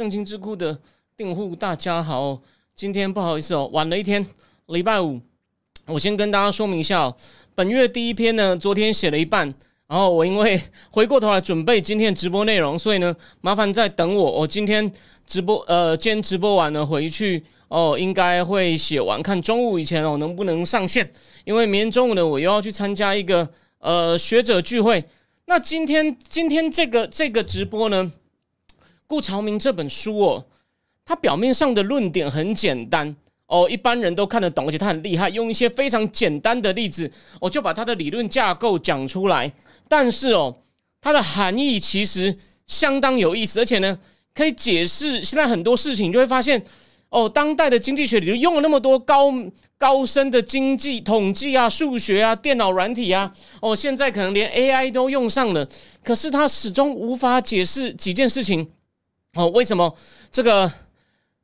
正经智库的订户，大家好。今天不好意思哦，晚了一天，礼拜五。我先跟大家说明一下哦，本月第一篇呢，昨天写了一半，然后我因为回过头来准备今天的直播内容，所以呢，麻烦再等我。我今天直播，呃，今天直播完了回去哦，应该会写完，看中午以前哦能不能上线。因为明天中午呢，我又要去参加一个呃学者聚会。那今天今天这个这个直播呢？顾朝明这本书哦，它表面上的论点很简单哦，一般人都看得懂，而且他很厉害，用一些非常简单的例子，我就把他的理论架构讲出来。但是哦，它的含义其实相当有意思，而且呢，可以解释现在很多事情，你就会发现哦，当代的经济学理论用了那么多高高深的经济统计啊、数学啊、电脑软体啊，哦，现在可能连 AI 都用上了，可是它始终无法解释几件事情。哦，为什么这个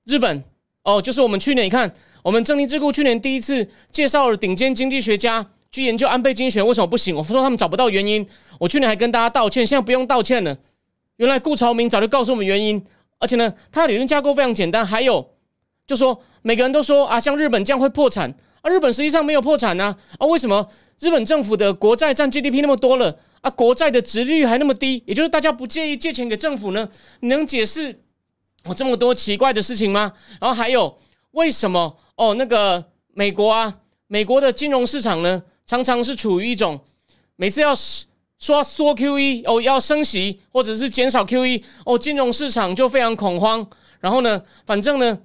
日本？哦，就是我们去年你看，我们正立智库去年第一次介绍了顶尖经济学家去研究安倍经济学，为什么不行？我说他们找不到原因。我去年还跟大家道歉，现在不用道歉了。原来顾朝明早就告诉我们原因，而且呢，他的理论架构非常简单。还有，就说每个人都说啊，像日本这样会破产日本实际上没有破产呢啊，为什么日本政府的国债占 GDP 那么多了？啊，国债的值率还那么低，也就是大家不介意借钱给政府呢？你能解释我这么多奇怪的事情吗？然后还有为什么哦？那个美国啊，美国的金融市场呢，常常是处于一种每次要说缩 QE 哦，要升息或者是减少 QE 哦，金融市场就非常恐慌。然后呢，反正呢，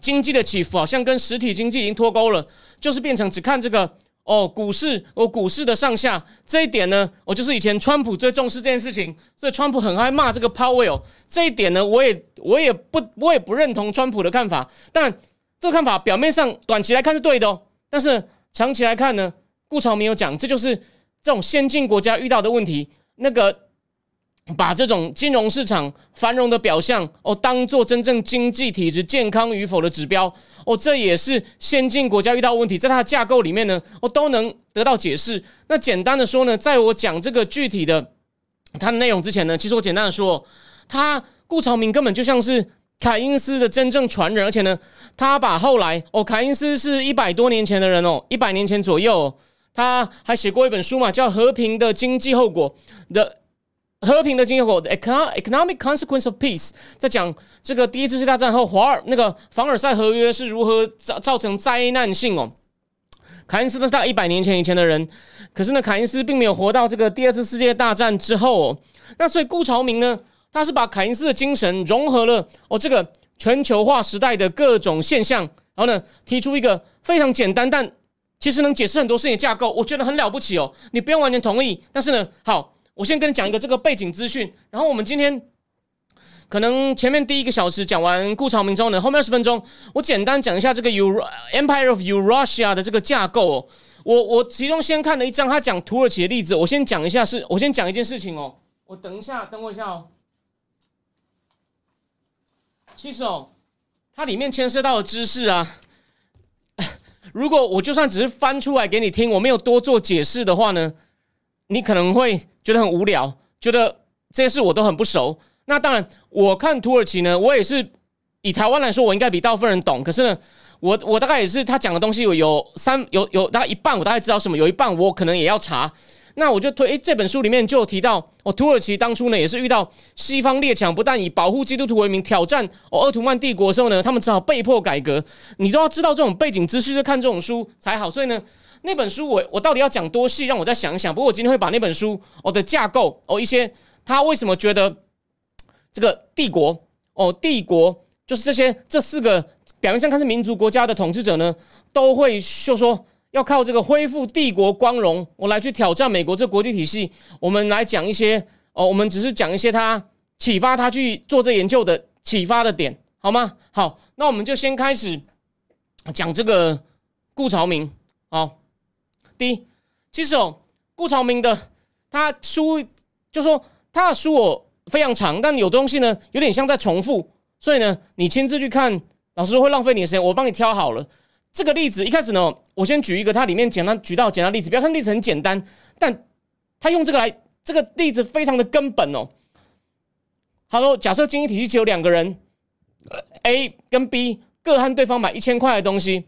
经济的起伏好像跟实体经济已经脱钩了，就是变成只看这个。哦，股市，哦，股市的上下这一点呢，我就是以前川普最重视这件事情，所以川普很爱骂这个 Powell。这一点呢，我也我也不我也不认同川普的看法，但这个看法表面上短期来看是对的哦，但是长期来看呢，顾朝明有讲，这就是这种先进国家遇到的问题，那个。把这种金融市场繁荣的表象哦，当做真正经济体制健康与否的指标哦，这也是先进国家遇到问题，在它的架构里面呢，哦都能得到解释。那简单的说呢，在我讲这个具体的它的内容之前呢，其实我简单的说，他顾朝明根本就像是凯因斯的真正传人，而且呢，他把后来哦，凯因斯是一百多年前的人哦，一百年前左右，他还写过一本书嘛，叫《和平的经济后果》的。和平的经济后果，economic consequence of peace，在讲这个第一次世界大战后，华尔那个凡尔赛合约是如何造造成灾难性哦。凯恩斯呢，大概一百年前以前的人，可是呢，凯恩斯并没有活到这个第二次世界大战之后哦。那所以顾朝明呢，他是把凯恩斯的精神融合了哦，这个全球化时代的各种现象，然后呢，提出一个非常简单但其实能解释很多事情的架构，我觉得很了不起哦。你不用完全同意，但是呢，好。我先跟你讲一个这个背景资讯，然后我们今天可能前面第一个小时讲完顾朝明之后呢，后面二十分钟我简单讲一下这个 Eur Empire of Eurasia 的这个架构。哦。我我其中先看了一张他讲土耳其的例子，我先讲一下，是我先讲一件事情哦。我等一下，等我一下哦。其实哦，它里面牵涉到的知识啊，如果我就算只是翻出来给你听，我没有多做解释的话呢？你可能会觉得很无聊，觉得这些事我都很不熟。那当然，我看土耳其呢，我也是以台湾来说，我应该比大部分人懂。可是呢，我我大概也是他讲的东西有有三有有大概一半，我大概知道什么，有一半我可能也要查。那我就推诶，这本书里面就有提到，哦，土耳其当初呢也是遇到西方列强不但以保护基督徒为名挑战哦奥图曼帝国的时候呢，他们只好被迫改革。你都要知道这种背景知识，看这种书才好。所以呢。那本书我我到底要讲多细？让我再想一想。不过我今天会把那本书哦的架构哦一些他为什么觉得这个帝国哦帝国就是这些这四个表面上看是民族国家的统治者呢，都会就说要靠这个恢复帝国光荣，我来去挑战美国这国际体系。我们来讲一些哦，我们只是讲一些他启发他去做这研究的启发的点，好吗？好，那我们就先开始讲这个顾朝明。好，第一，其实哦，顾朝明的他书就说他的书我非常长，但有东西呢有点像在重复，所以呢，你亲自去看，老师会浪费你的时间。我帮你挑好了这个例子，一开始呢，我先举一个，它里面简单举到简单例子，不要看例子很简单，但他用这个来，这个例子非常的根本哦。他说：“假设经济体系只有两个人，A 跟 B 各和对方买一千块的东西，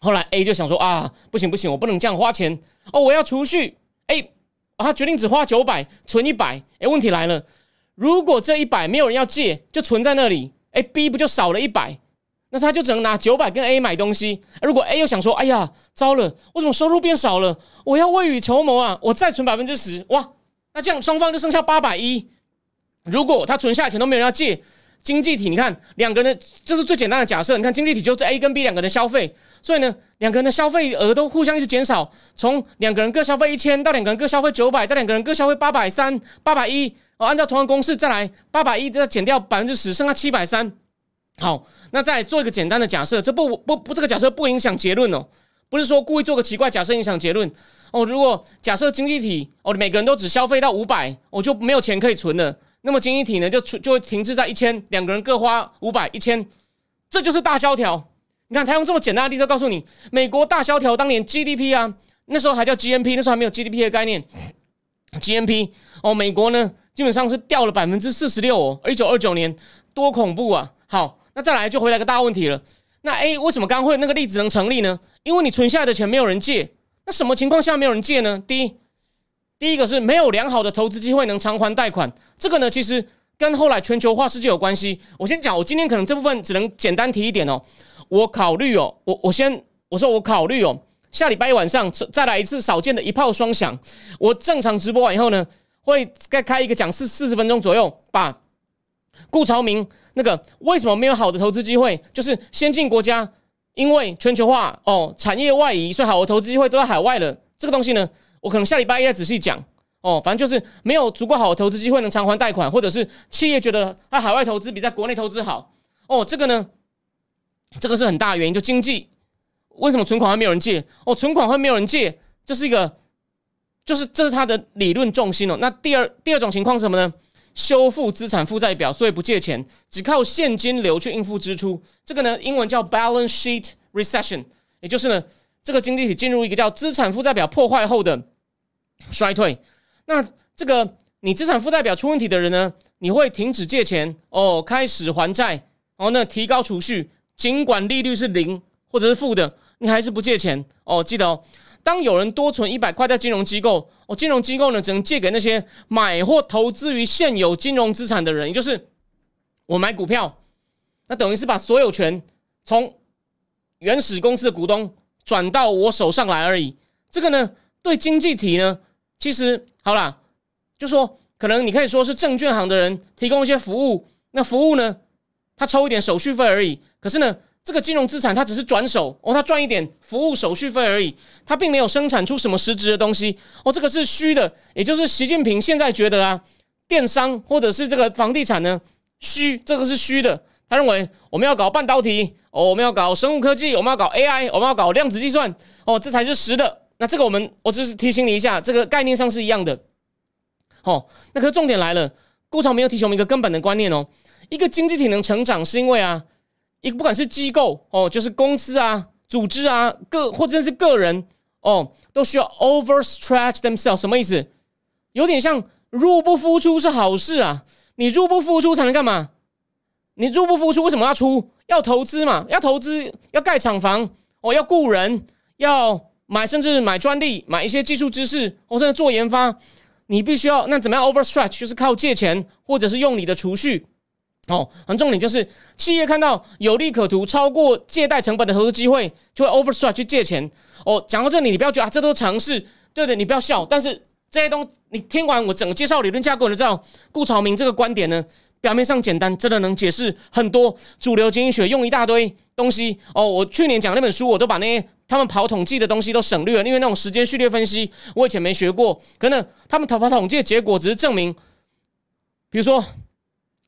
后来 A 就想说啊，不行不行，我不能这样花钱哦，我要储蓄。A 他决定只花九百，存一百。哎，问题来了，如果这一百没有人要借，就存在那里，哎，B 不就少了一百？那他就只能拿九百跟 A 买东西。如果 A 又想说，哎呀，糟了，我怎么收入变少了？我要未雨绸缪啊，我再存百分之十，哇，那这样双方就剩下八百一。”如果他存下钱都没有人要借，经济体你看两个人的，这是最简单的假设。你看经济体就是 A 跟 B 两个人消费，所以呢，两个人的消费额都互相一直减少，从两个人各消费一千到两个人各消费九百，到两个人各消费八百三、八百一。哦，按照同样公式再来，八百一再减掉百分之十，剩下七百三。好，那再做一个简单的假设，这不不不，这个假设不影响结论哦，不是说故意做个奇怪假设影响结论哦。如果假设经济体哦，每个人都只消费到五百，我就没有钱可以存了。那么经济体呢，就出就会停滞在一千，两个人各花五百一千，这就是大萧条。你看他用这么简单的例子告诉你，美国大萧条当年 GDP 啊，那时候还叫 GNP，那时候还没有 GDP 的概念。GNP 哦，美国呢基本上是掉了百分之四十六哦，一九二九年多恐怖啊！好，那再来就回来个大问题了。那 A 为什么刚刚会那个例子能成立呢？因为你存下来的钱没有人借。那什么情况下没有人借呢？第一。第一个是没有良好的投资机会能偿还贷款，这个呢其实跟后来全球化世界有关系。我先讲，我今天可能这部分只能简单提一点哦。我考虑哦，我我先我说我考虑哦，下礼拜一晚上再来一次少见的一炮双响。我正常直播完以后呢，会再开一个讲四四十分钟左右，把顾朝明那个为什么没有好的投资机会，就是先进国家因为全球化哦，产业外移，所以好的投资机会都在海外了。这个东西呢。我可能下礼拜一再仔细讲哦，反正就是没有足够好的投资机会能偿还贷款，或者是企业觉得它海外投资比在国内投资好哦，这个呢，这个是很大的原因，就经济为什么存款会没有人借哦，存款会没有人借，这是一个，就是这是它的理论重心哦。那第二第二种情况是什么呢？修复资产负债表，所以不借钱，只靠现金流去应付支出，这个呢，英文叫 balance sheet recession，也就是呢。这个经济体进入一个叫资产负债表破坏后的衰退，那这个你资产负债表出问题的人呢，你会停止借钱哦，开始还债，然后呢提高储蓄，尽管利率是零或者是负的，你还是不借钱哦。记得哦，当有人多存一百块在金融机构，哦，金融机构呢只能借给那些买或投资于现有金融资产的人，也就是我买股票，那等于是把所有权从原始公司的股东。转到我手上来而已，这个呢，对经济体呢，其实好啦，就说可能你可以说是证券行的人提供一些服务，那服务呢，他抽一点手续费而已。可是呢，这个金融资产它只是转手哦，他赚一点服务手续费而已，他并没有生产出什么实质的东西哦，这个是虚的。也就是习近平现在觉得啊，电商或者是这个房地产呢，虚，这个是虚的。他认为我们要搞半导体哦，我们要搞生物科技，我们要搞 AI，我们要搞量子计算哦，这才是实的。那这个我们我只是提醒你一下，这个概念上是一样的。哦，那可是重点来了，顾超没有提醒我们一个根本的观念哦，一个经济体能成长是因为啊，一个不管是机构哦，就是公司啊、组织啊、个或者是个人哦，都需要 overstretch themselves，什么意思？有点像入不敷出是好事啊，你入不敷出才能干嘛？你入不敷出，为什么要出？要投资嘛？要投资，要盖厂房，哦，要雇人，要买，甚至买专利，买一些技术知识，或者做研发。你必须要那怎么样？Overstretch 就是靠借钱，或者是用你的储蓄。哦，很重点就是企业看到有利可图、超过借贷成本的投资机会，就会 Overstretch 去借钱。哦，讲到这里，你不要觉得啊，这都是常识。对的，你不要笑。但是这些东，你听完我整个介绍理论架构，你知道顾朝明这个观点呢？表面上简单，真的能解释很多主流经济学用一大堆东西哦。我去年讲那本书，我都把那些他们跑统计的东西都省略了，因为那种时间序列分析我以前没学过。可能他们跑跑统计的结果只是证明，比如说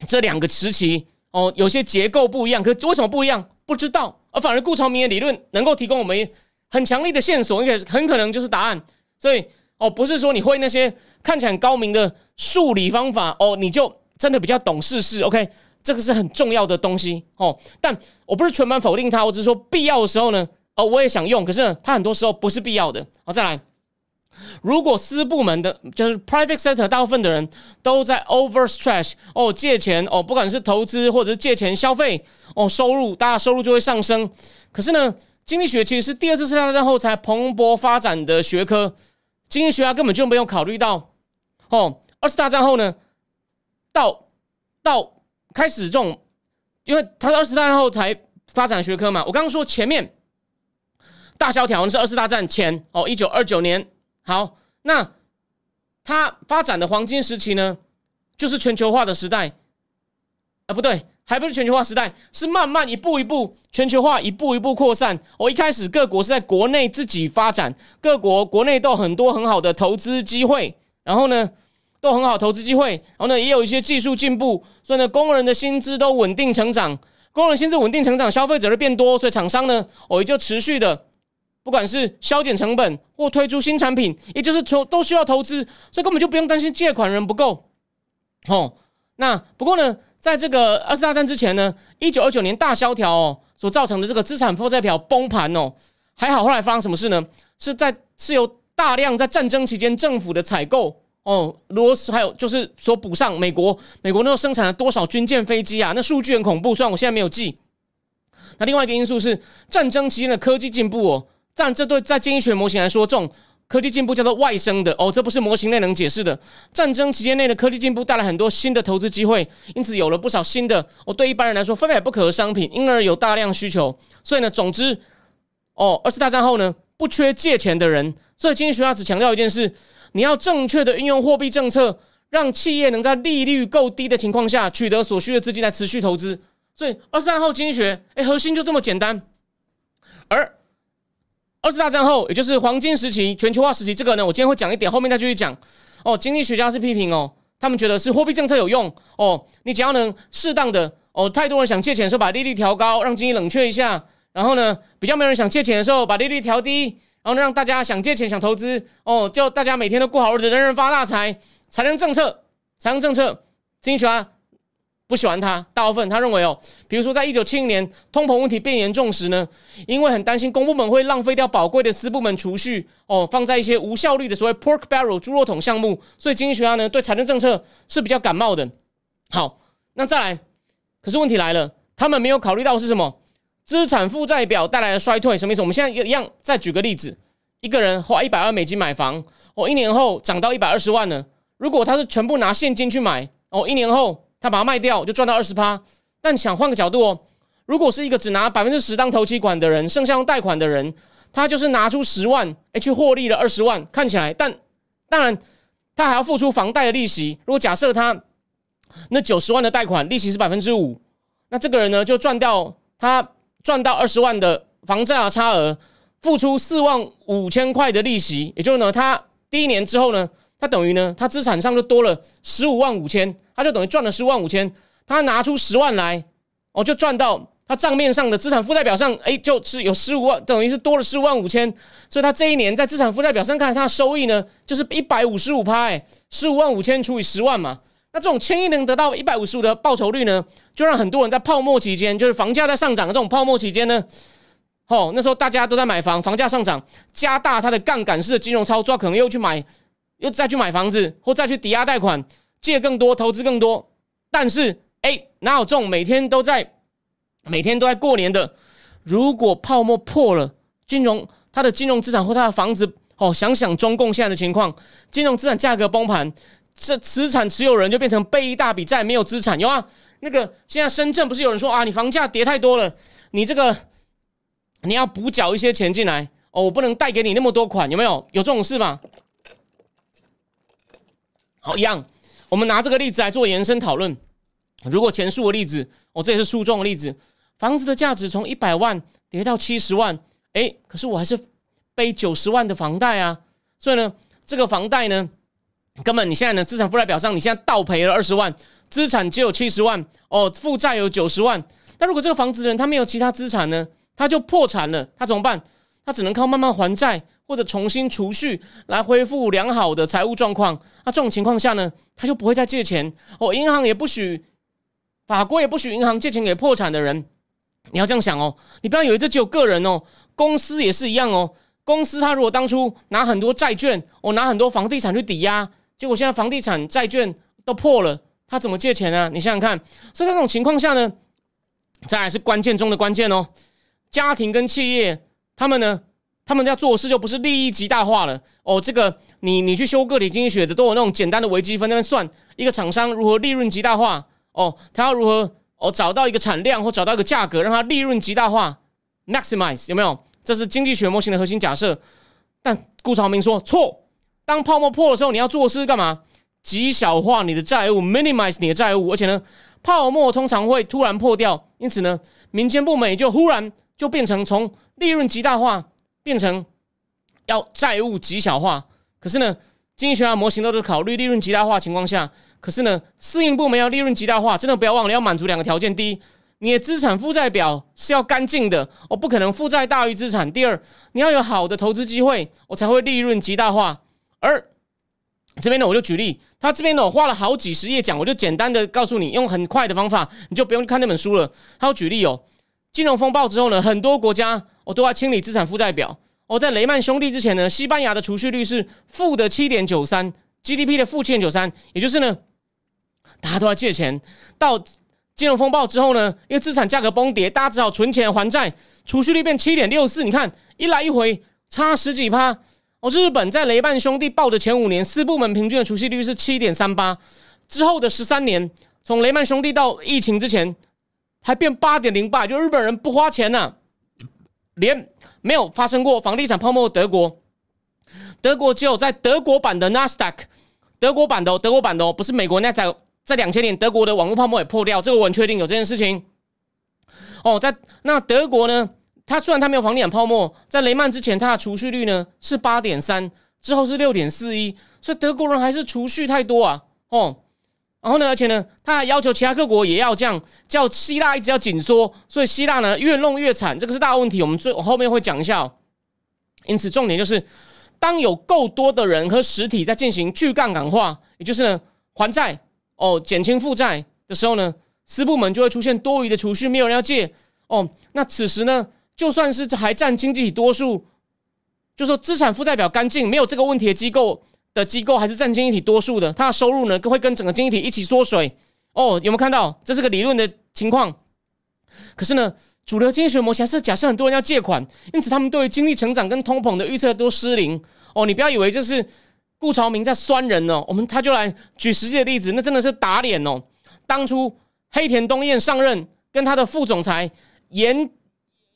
这两个时期哦，有些结构不一样，可为什么不一样？不知道，而反而顾长明的理论能够提供我们很强力的线索，应该很可能就是答案。所以哦，不是说你会那些看起来很高明的数理方法哦，你就真的比较懂世事。OK，这个是很重要的东西哦。但我不是全盘否定它，我只是说必要的时候呢，哦，我也想用，可是它很多时候不是必要的。好，再来。如果私部门的，就是 private sector，大部分的人都在 overstretch 哦，借钱哦，不管是投资或者是借钱消费哦，收入大家收入就会上升。可是呢，经济学其实是第二次世界大战后才蓬勃发展的学科，经济学家根本就没有考虑到哦，二次大战后呢，到到开始这种，因为它是二次大战后才发展学科嘛。我刚刚说前面大萧条是二次大战前哦，一九二九年。好，那它发展的黄金时期呢，就是全球化的时代，啊，不对，还不是全球化时代，是慢慢一步一步全球化，一步一步扩散。我一开始各国是在国内自己发展，各国国内都有很多很好的投资机会，然后呢，都很好投资机会，然后呢，也有一些技术进步，所以呢，工人的薪资都稳定成长，工人薪资稳定成长，消费者就变多，所以厂商呢，哦，也就持续的。不管是削减成本或推出新产品，也就是从都需要投资，所以根本就不用担心借款人不够。哦，那不过呢，在这个二次大战之前呢，一九二九年大萧条哦所造成的这个资产负债表崩盘哦，还好后来发生什么事呢？是在是由大量在战争期间政府的采购哦，罗斯还有就是说补上美国，美国那时候生产了多少军舰飞机啊？那数据很恐怖，虽然我现在没有记。那另外一个因素是战争期间的科技进步哦。但这对在经济学模型来说，这种科技进步叫做外生的哦，这不是模型内能解释的。战争期间内的科技进步带来很多新的投资机会，因此有了不少新的哦，对一般人来说非买不可的商品，因而有大量需求。所以呢，总之哦，二次大战后呢，不缺借钱的人。所以经济学家只强调一件事：你要正确的运用货币政策，让企业能在利率够低的情况下取得所需的资金来持续投资。所以二次大战后经济学，哎，核心就这么简单。而二次大战后，也就是黄金时期、全球化时期，这个呢，我今天会讲一点，后面再继续讲。哦，经济学家是批评哦，他们觉得是货币政策有用哦，你只要能适当的哦，太多人想借钱的时候把利率调高，让经济冷却一下，然后呢，比较没有人想借钱的时候把利率调低，然后让大家想借钱、想投资哦，就大家每天都过好日子，人人发大财，财政政策、财政政策，经济学家。不喜欢他，大部分他认为哦，比如说在一九七零年通膨问题变严重时呢，因为很担心公部门会浪费掉宝贵的私部门储蓄哦，放在一些无效率的所谓 pork barrel 猪肉桶项目，所以经济学家呢对财政政策是比较感冒的。好，那再来，可是问题来了，他们没有考虑到是什么资产负债表带来的衰退，什么意思？我们现在一样再举个例子，一个人花一百万美金买房，哦，一年后涨到一百二十万了，如果他是全部拿现金去买，哦，一年后。他把它卖掉就赚到二十趴，但想换个角度哦，如果是一个只拿百分之十当头期款的人，剩下用贷款的人，他就是拿出十万，哎，去获利了二十万，看起来，但当然他还要付出房贷的利息。如果假设他那九十万的贷款利息是百分之五，那这个人呢就赚掉他赚到二十万的房价差额，付出四万五千块的利息，也就是呢，他第一年之后呢。他等于呢，他资产上就多了十五万五千，他就等于赚了十万五千。他拿出十万来，哦，就赚到他账面上的资产负债表上，哎，就是有十五万，等于是多了十五万五千。所以他这一年在资产负债表上看，他的收益呢，就是一百五十五趴，哎，十五万五千除以十万嘛。那这种千亿能得到一百五十五的报酬率呢，就让很多人在泡沫期间，就是房价在上涨的这种泡沫期间呢，哦，那时候大家都在买房，房价上涨，加大他的杠杆式的金融操作，可能又去买。又再去买房子，或再去抵押贷款，借更多，投资更多。但是，哎，哪有这种每天都在、每天都在过年的？如果泡沫破了，金融它的金融资产或它的房子，哦，想想中共现在的情况，金融资产价格崩盘，这资产持有人就变成背一大笔债，没有资产。有啊，那个现在深圳不是有人说啊，你房价跌太多了，你这个你要补缴一些钱进来哦，我不能贷给你那么多款，有没有？有这种事吗？好，一样，我们拿这个例子来做延伸讨论。如果前述的例子，哦，这也是书中的例子，房子的价值从一百万跌到七十万，哎，可是我还是背九十万的房贷啊。所以呢，这个房贷呢，根本你现在呢资产负债表上，你现在倒赔了二十万，资产只有七十万，哦，负债有九十万。那如果这个房子的人他没有其他资产呢，他就破产了，他怎么办？他只能靠慢慢还债或者重新储蓄来恢复良好的财务状况。那这种情况下呢，他就不会再借钱哦，银行也不许，法国也不许银行借钱给破产的人。你要这样想哦，你不要以为这只有个人哦，公司也是一样哦。公司他如果当初拿很多债券，我拿很多房地产去抵押，结果现在房地产债券都破了，他怎么借钱呢？你想想看。所以在这种情况下呢，这还是关键中的关键哦。家庭跟企业，他们呢，他们要做的事就不是利益极大化了哦。这个你你去修个体经济学的，都有那种简单的微积分那边算一个厂商如何利润极大化哦，他要如何？哦，找到一个产量或找到一个价格，让它利润极大化，maximize 有没有？这是经济学模型的核心假设。但顾朝明说错。当泡沫破的时候，你要做的是干嘛？极小化你的债务，minimize 你的债务。而且呢，泡沫通常会突然破掉，因此呢，民间部门也就忽然就变成从利润极大化变成要债务极小化。可是呢，经济学家模型都是考虑利润极大化情况下。可是呢，私营部门要利润极大化，真的不要忘了要满足两个条件：第一，你的资产负债表是要干净的，我不可能负债大于资产；第二，你要有好的投资机会，我才会利润极大化。而这边呢，我就举例，他这边呢，我花了好几十页讲，我就简单的告诉你，用很快的方法，你就不用看那本书了。他有举例哦，金融风暴之后呢，很多国家我都要清理资产负债表。我在雷曼兄弟之前呢，西班牙的储蓄率是负的七点九三，GDP 的负七点九三，也就是呢。大家都在借钱，到金融风暴之后呢，因为资产价格崩跌，大家只好存钱还债，储蓄率变七点六四。你看一来一回差十几趴。哦，日本在雷曼兄弟爆的前五年，四部门平均的储蓄率是七点三八，之后的十三年，从雷曼兄弟到疫情之前，还变八点零八。就日本人不花钱呐，连没有发生过房地产泡沫。德国，德国只有在德国版的纳斯达克，德国版的德国版的哦，不是美国 nasaq。在两千年，德国的网络泡沫也破掉，这个我很确定有这件事情。哦，在那德国呢，它虽然它没有房地产泡沫，在雷曼之前，它的储蓄率呢是八点三，之后是六点四一，所以德国人还是储蓄太多啊。哦，然后呢，而且呢，他还要求其他各国也要这样，叫希腊一直要紧缩，所以希腊呢越弄越惨，这个是大问题。我们最后面会讲一下。哦因此，重点就是，当有够多的人和实体在进行去杠杆化，也就是呢还债。哦，减轻负债的时候呢，私部门就会出现多余的储蓄，没有人要借。哦，那此时呢，就算是还占经济体多数，就说资产负债表干净，没有这个问题的机构的机构，还是占经济体多数的，它的收入呢，会跟整个经济体一起缩水。哦，有没有看到？这是个理论的情况。可是呢，主流经济学模型是假设很多人要借款，因此他们对于经济成长跟通膨的预测都失灵。哦，你不要以为这是。顾朝明在酸人哦，我们他就来举实际的例子，那真的是打脸哦。当初黑田东彦上任，跟他的副总裁盐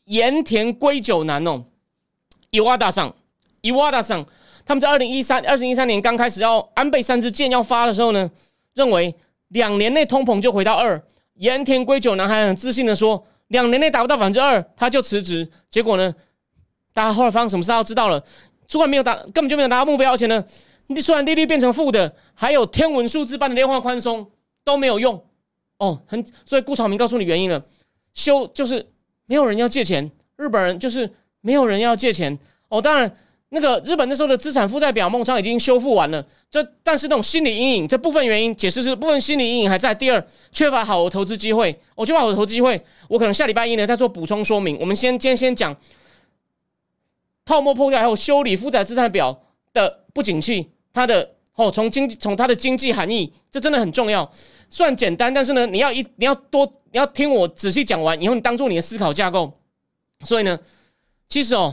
盐田龟久男哦，伊瓦达上伊瓦达上，他们在二零一三二零一三年刚开始要安倍三支箭要发的时候呢，认为两年内通膨就回到二。盐田龟久男还很自信的说，两年内达不到百分之二，他就辞职。结果呢，大家后来发生什么事都知道了，主管没有达，根本就没有达到目标，而且呢。你虽然利率变成负的，还有天文数字般的量化宽松都没有用哦，很所以顾朝明告诉你原因了，修就是没有人要借钱，日本人就是没有人要借钱哦。当然，那个日本那时候的资产负债表梦仓已经修复完了，这但是那种心理阴影，这部分原因解释是部分心理阴影还在。第二，缺乏好的投资机会，我缺乏好的投资机会，我可能下礼拜一呢再做补充说明。我们先今天先讲泡沫破掉还有修理负债资产表的不景气。它的哦，从经从它的经济含义，这真的很重要。虽然简单，但是呢，你要一你要多你要听我仔细讲完以后，你当做你的思考架构。所以呢，其实哦，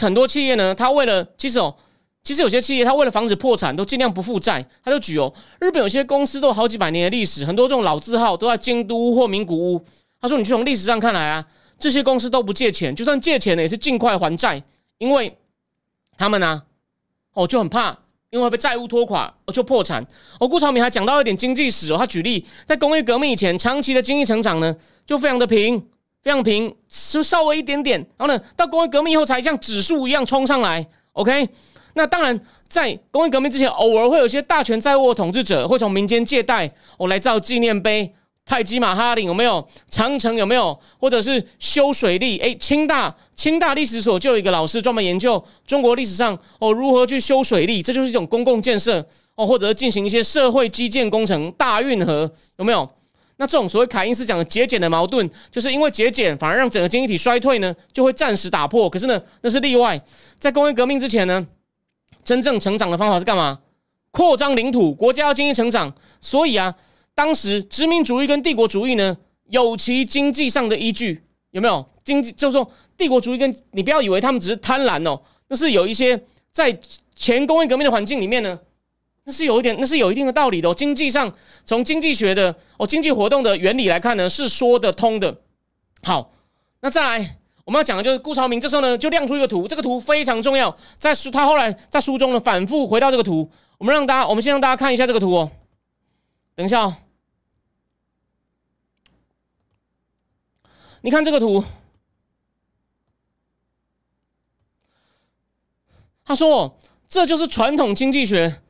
很多企业呢，它为了其实哦，其实有些企业它为了防止破产，都尽量不负债。他就举哦，日本有些公司都有好几百年的历史，很多这种老字号都在京都或名古屋。他说，你去从历史上看来啊，这些公司都不借钱，就算借钱呢，也是尽快还债，因为他们呢。哦，就很怕，因为被债务拖垮，而就破产。哦，顾朝明还讲到一点经济史哦，他举例，在工业革命以前，长期的经济成长呢，就非常的平，非常平，就稍微一点点。然后呢，到工业革命以后，才像指数一样冲上来。OK，那当然，在工业革命之前，偶尔会有一些大权在握的统治者会从民间借贷，我来造纪念碑。泰姬玛哈陵有没有？长城有没有？或者是修水利？诶，清大清大历史所就有一个老师专门研究中国历史上哦如何去修水利，这就是一种公共建设哦，或者进行一些社会基建工程，大运河有没有？那这种所谓凯因斯讲的节俭的矛盾，就是因为节俭反而让整个经济体衰退呢，就会暂时打破。可是呢，那是例外。在工业革命之前呢，真正成长的方法是干嘛？扩张领土，国家要经济成长，所以啊。当时殖民主义跟帝国主义呢，有其经济上的依据，有没有？经济就是说，帝国主义跟你不要以为他们只是贪婪哦，那是有一些在前工业革命的环境里面呢，那是有一点，那是有一定的道理的。哦经济上，从经济学的哦经济活动的原理来看呢，是说得通的。好，那再来我们要讲的就是顾朝明，这时候呢就亮出一个图，这个图非常重要，在书他后来在书中呢反复回到这个图，我们让大家，我们先让大家看一下这个图哦。等一下哦。你看这个图，他说：“这就是传统经济学，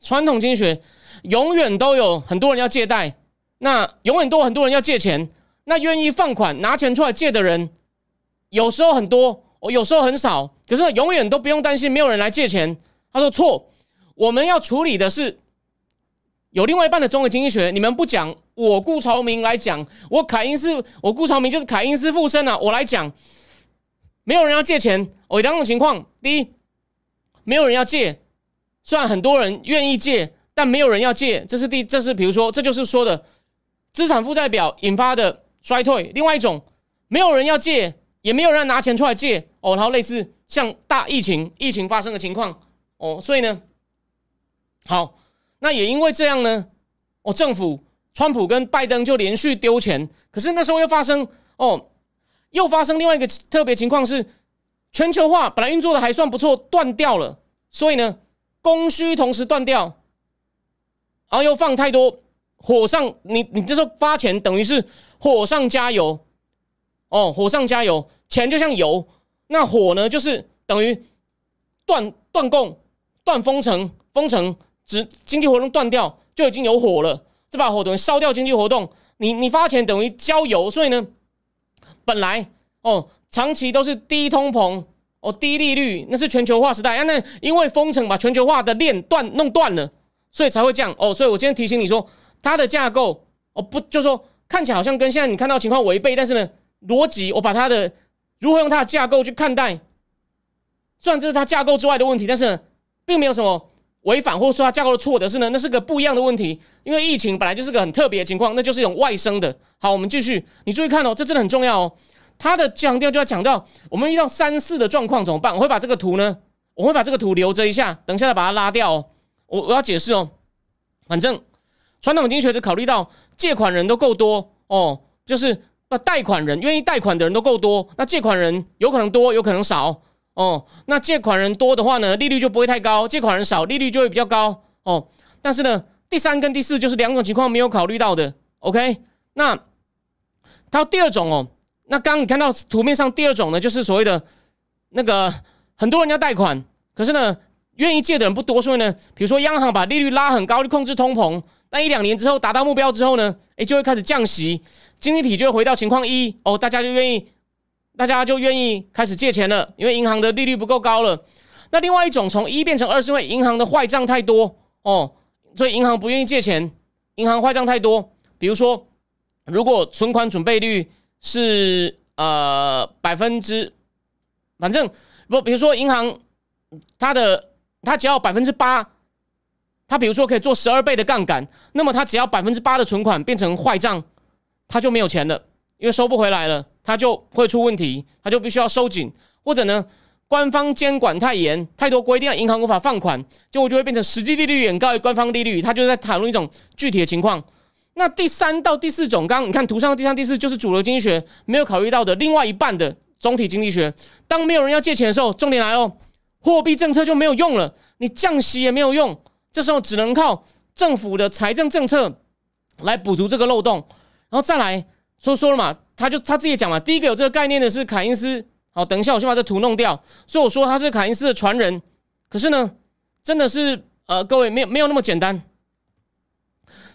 传统经济学永远都有很多人要借贷，那永远都有很多人要借钱，那愿意放款拿钱出来借的人，有时候很多，有时候很少，可是永远都不用担心没有人来借钱。”他说：“错，我们要处理的是。”有另外一半的中国经济学，你们不讲，我顾朝明来讲，我凯因斯，我顾朝明就是凯因斯附身啊，我来讲，没有人要借钱，有两种情况：第一，没有人要借，虽然很多人愿意借，但没有人要借，这是第，这是比如说，这就是说的资产负债表引发的衰退。另外一种，没有人要借，也没有人拿钱出来借，哦，然后类似像大疫情，疫情发生的情况，哦，所以呢，好。那也因为这样呢，哦，政府川普跟拜登就连续丢钱，可是那时候又发生哦，又发生另外一个特别情况是，全球化本来运作的还算不错，断掉了，所以呢，供需同时断掉，然后又放太多火上，你你这时候发钱等于是火上加油，哦，火上加油，钱就像油，那火呢就是等于断断供、断封城、封城。只经济活动断掉就已经有火了，这把火等于烧掉经济活动。你你发钱等于浇油，所以呢，本来哦长期都是低通膨哦低利率，那是全球化时代啊。那因为封城把全球化的链断弄断了，所以才会这样哦。所以我今天提醒你说，它的架构哦不就说看起来好像跟现在你看到情况违背，但是呢逻辑我把它的如何用它的架构去看待，虽然这是它架构之外的问题，但是并没有什么。违反或者说它架构的错的是呢，那是个不一样的问题。因为疫情本来就是个很特别的情况，那就是一种外生的。好，我们继续，你注意看哦，这真的很重要哦。它的强调就要强调，我们遇到三四的状况怎么办？我会把这个图呢，我会把这个图留着一下，等一下再把它拉掉哦。我我要解释哦，反正传统经济学就考虑到借款人都够多哦，就是那贷款人愿意贷款的人都够多，那借款人有可能多，有可能少。哦，那借款人多的话呢，利率就不会太高；借款人少，利率就会比较高。哦，但是呢，第三跟第四就是两种情况没有考虑到的。OK，那它第二种哦，那刚刚你看到图面上第二种呢，就是所谓的那个很多人要贷款，可是呢，愿意借的人不多，所以呢，比如说央行把利率拉很高去控制通膨，那一两年之后达到目标之后呢，诶，就会开始降息，经济体就会回到情况一，哦，大家就愿意。大家就愿意开始借钱了，因为银行的利率不够高了。那另外一种从一变成二，是因为银行的坏账太多哦，所以银行不愿意借钱。银行坏账太多，比如说，如果存款准备率是呃百分之，反正不，比如说银行它的它只要百分之八，它比如说可以做十二倍的杠杆，那么它只要百分之八的存款变成坏账，它就没有钱了，因为收不回来了。它就会出问题，它就必须要收紧，或者呢，官方监管太严，太多规定，银行无法放款，结果就会变成实际利率远高于官方利率。它就是在谈论一种具体的情况。那第三到第四种，刚刚你看图上的第三、第四，就是主流经济学没有考虑到的另外一半的总体经济学。当没有人要借钱的时候，重点来了，货币政策就没有用了，你降息也没有用，这时候只能靠政府的财政政策来补足这个漏洞，然后再来说说了嘛。他就他自己讲嘛，第一个有这个概念的是凯因斯。好，等一下我先把这图弄掉。所以我说他是凯因斯的传人，可是呢，真的是呃，各位没有没有那么简单。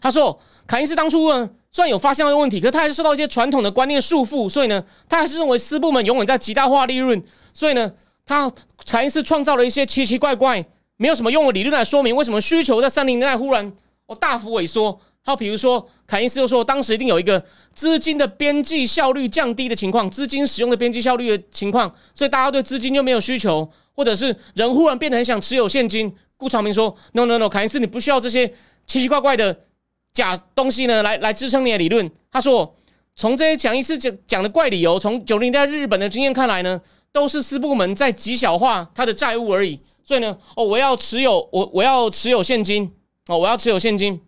他说，凯因斯当初呢，虽然有发现到问题，可他还是受到一些传统的观念束缚，所以呢，他还是认为私部门永远在极大化利润，所以呢，他凯因斯创造了一些奇奇怪怪、没有什么用的理论来说明为什么需求在三零年代忽然哦大幅萎缩。好，比如说凯因斯又说，当时一定有一个资金的边际效率降低的情况，资金使用的边际效率的情况，所以大家对资金就没有需求，或者是人忽然变得很想持有现金。顾长明说：“No No No，凯因斯你不需要这些奇奇怪怪的假东西呢，来来支撑你的理论。”他说：“从这些讲一次讲讲的怪理由，从九零年代日本的经验看来呢，都是私部门在极小化他的债务而已。所以呢，哦，我要持有我我要持有现金哦，我要持有现金。”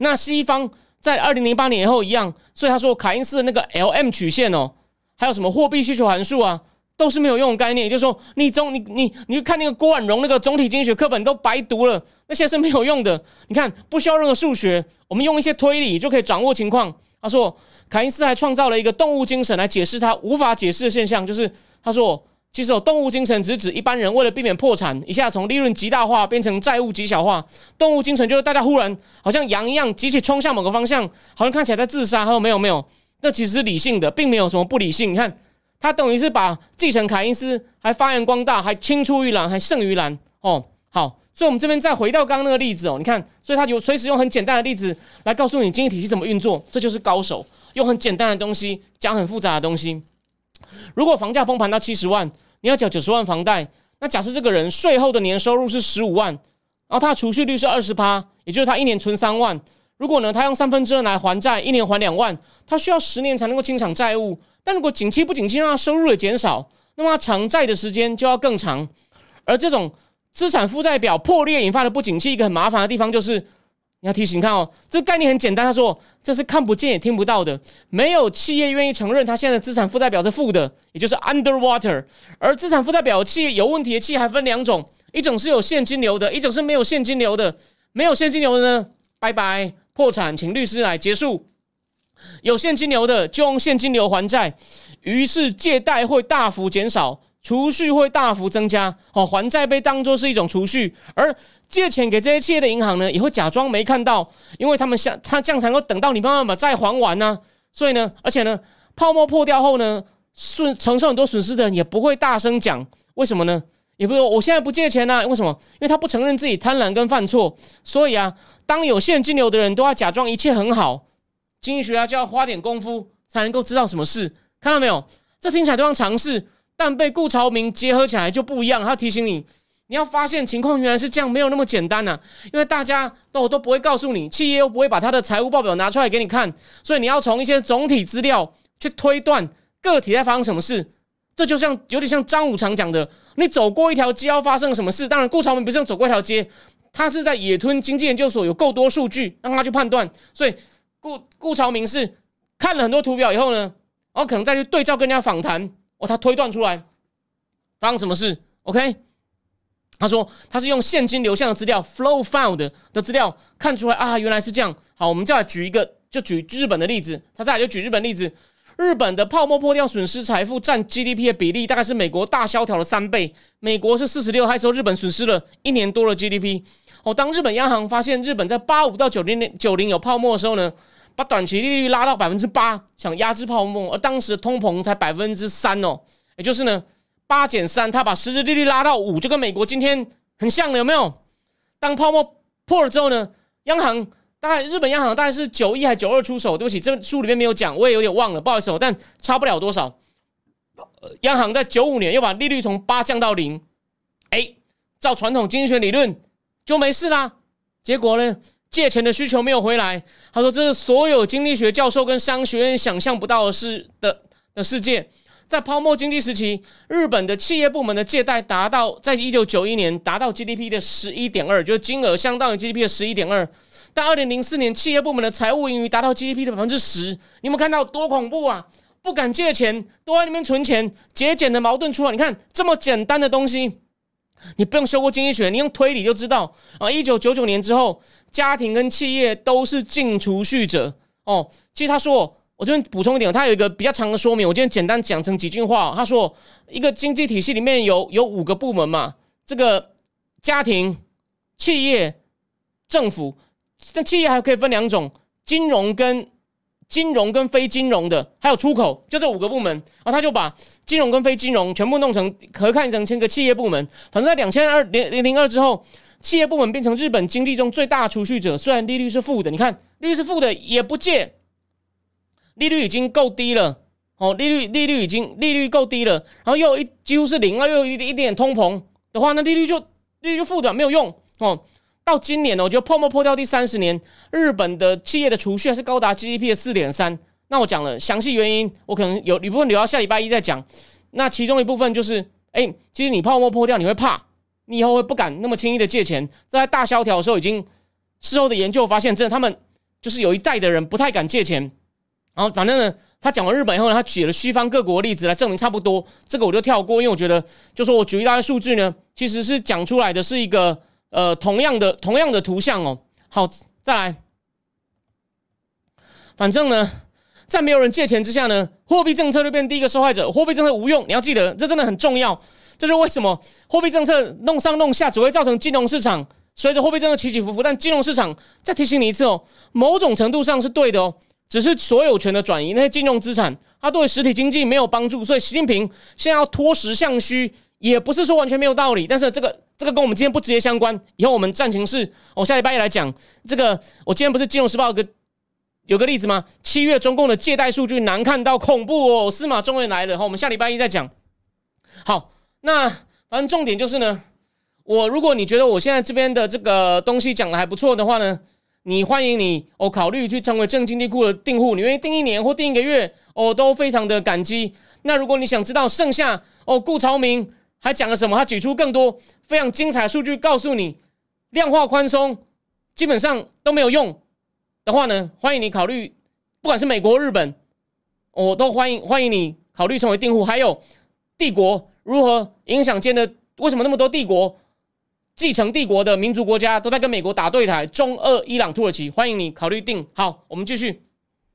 那西方在二零零八年以后一样，所以他说凯因斯的那个 L M 曲线哦，还有什么货币需求函数啊，都是没有用的概念。也就是说，你总你你你去看那个郭婉容那个总体经济学课本都白读了，那些是没有用的。你看不需要任何数学，我们用一些推理就可以掌握情况。他说凯因斯还创造了一个动物精神来解释他无法解释的现象，就是他说。其实，有动物精神只指一般人为了避免破产，一下从利润极大化变成债务极小化。动物精神就是大家忽然好像羊一样，集体冲向某个方向，好像看起来在自杀。他说没有没有，那其实是理性的，并没有什么不理性。你看，他等于是把继承凯因斯还发扬光大，还青出于蓝，还胜于蓝。哦，好，所以我们这边再回到刚刚那个例子哦，你看，所以他有随时用很简单的例子来告诉你经济体系怎么运作，这就是高手，用很简单的东西讲很复杂的东西。如果房价崩盘到七十万，你要缴九十万房贷，那假设这个人税后的年收入是十五万，然后他的储蓄率是二十趴，也就是他一年存三万。如果呢，他用三分之二来还债，一年还两万，他需要十年才能够清偿债务。但如果景气不景气，让他收入也减少，那么他偿债的时间就要更长。而这种资产负债表破裂引发的不景气，一个很麻烦的地方就是。你要提醒，看哦，这概念很简单。他说这是看不见也听不到的，没有企业愿意承认他现在的资产负债表是负的，也就是 underwater。而资产负债表企业有问题的企业还分两种，一种是有现金流的，一种是没有现金流的。没有现金流的呢，拜拜，破产，请律师来结束。有现金流的就用现金流还债，于是借贷会大幅减少。储蓄会大幅增加，哦，还债被当作是一种储蓄，而借钱给这些企业的银行呢，也会假装没看到，因为他们想他这样才能够等到你慢慢把债还完呢。所以呢，而且呢，泡沫破掉后呢，损承受很多损失的人也不会大声讲，为什么呢？也不是我现在不借钱呢？为什么？因为他不承认自己贪婪跟犯错。所以啊，当有现金流的人都要假装一切很好，经济学家就要花点功夫才能够知道什么事。看到没有？这听起来都像尝试。但被顾朝明结合起来就不一样。他提醒你，你要发现情况原来是这样，没有那么简单呐。因为大家都都不会告诉你，企业又不会把他的财务报表拿出来给你看，所以你要从一些总体资料去推断个体在发生什么事。这就像有点像张五常讲的，你走过一条街要发生什么事。当然，顾朝明不是用走过一条街，他是在野吞经济研究所有够多数据让他去判断。所以顾顾朝明是看了很多图表以后呢，然后可能再去对照跟人家访谈。哦，他推断出来发生什么事？OK，他说他是用现金流向的资料 （flow found） 的资料看出来啊，原来是这样。好，我们就来举一个，就举日本的例子。他再来就举日本例子，日本的泡沫破掉损失财富占 GDP 的比例大概是美国大萧条的三倍。美国是四十六，还说日本损失了一年多的 GDP。哦，当日本央行发现日本在八五到九零年九零有泡沫的时候呢？把短期利率拉到百分之八，想压制泡沫，而当时的通膨才百分之三哦，也就是呢八减三，他把实质利率拉到五，就跟美国今天很像了，有没有？当泡沫破了之后呢，央行大概日本央行大概是九一还九二出手，对不起，这书里面没有讲，我也有点忘了，不好意思，但差不了多少。央行在九五年又把利率从八降到零，哎，照传统经济学理论就没事啦，结果呢？借钱的需求没有回来，他说这是所有经济学教授跟商学院想象不到的事的的世界。在泡沫经济时期，日本的企业部门的借贷达到在一九九一年达到 GDP 的十一点二，就是金额相当于 GDP 的十一点二。但二零零四年，企业部门的财务盈余达到 GDP 的百分之十，你有没有看到多恐怖啊？不敢借钱，都在那边存钱，节俭的矛盾出来。你看这么简单的东西。你不用修过经济学，你用推理就知道啊！一九九九年之后，家庭跟企业都是净储蓄者哦。其实他说，我这边补充一点，他有一个比较长的说明，我今天简单讲成几句话。他说，一个经济体系里面有有五个部门嘛，这个家庭、企业、政府，但企业还可以分两种：金融跟金融跟非金融的，还有出口，就这五个部门。然后他就把金融跟非金融全部弄成合看成成个企业部门。反正在两千二零零零二之后，企业部门变成日本经济中最大储蓄者。虽然利率是负的，你看利率是负的也不借，利率已经够低了。哦，利率利率已经利率够低了，然后又一几乎是零啊，又一一点通膨的话，那利率就利率就负的没有用哦。到今年呢，我觉得泡沫破掉第三十年，日本的企业的储蓄还是高达 GDP 的四点三。那我讲了详细原因，我可能有一部分留到下礼拜一再讲。那其中一部分就是，哎，其实你泡沫破掉，你会怕，你以后会不敢那么轻易的借钱。在大萧条的时候，已经事后的研究发现，真的他们就是有一代的人不太敢借钱。然后反正呢。他讲完日本以后呢，他举了西方各国例子来证明差不多。这个我就跳过，因为我觉得，就说我举一大堆数据呢，其实是讲出来的是一个呃同样的同样的图像哦。好，再来，反正呢，在没有人借钱之下呢，货币政策就变第一个受害者。货币政策无用，你要记得，这真的很重要。这是为什么？货币政策弄上弄下，只会造成金融市场随着货币政策起起伏伏。但金融市场再提醒你一次哦，某种程度上是对的哦。只是所有权的转移，那些金融资产，它对实体经济没有帮助，所以习近平现在要脱实向虚，也不是说完全没有道理。但是这个这个跟我们今天不直接相关。以后我们战情是，我下礼拜一来讲这个。我今天不是金融时报有个有个例子吗？七月中共的借贷数据难看到恐怖哦，司马中原来了。好，我们下礼拜一再讲。好，那反正重点就是呢，我如果你觉得我现在这边的这个东西讲的还不错的话呢。你欢迎你哦，考虑去成为正经地库的订户，你愿意订一年或订一个月哦，都非常的感激。那如果你想知道剩下哦，顾朝明还讲了什么，他举出更多非常精彩的数据，告诉你量化宽松基本上都没有用的话呢，欢迎你考虑，不管是美国、日本，我都欢迎欢迎你考虑成为订户。还有帝国如何影响间的，为什么那么多帝国？继承帝国的民族国家都在跟美国打对台，中、俄、伊朗、土耳其，欢迎你考虑定好。我们继续。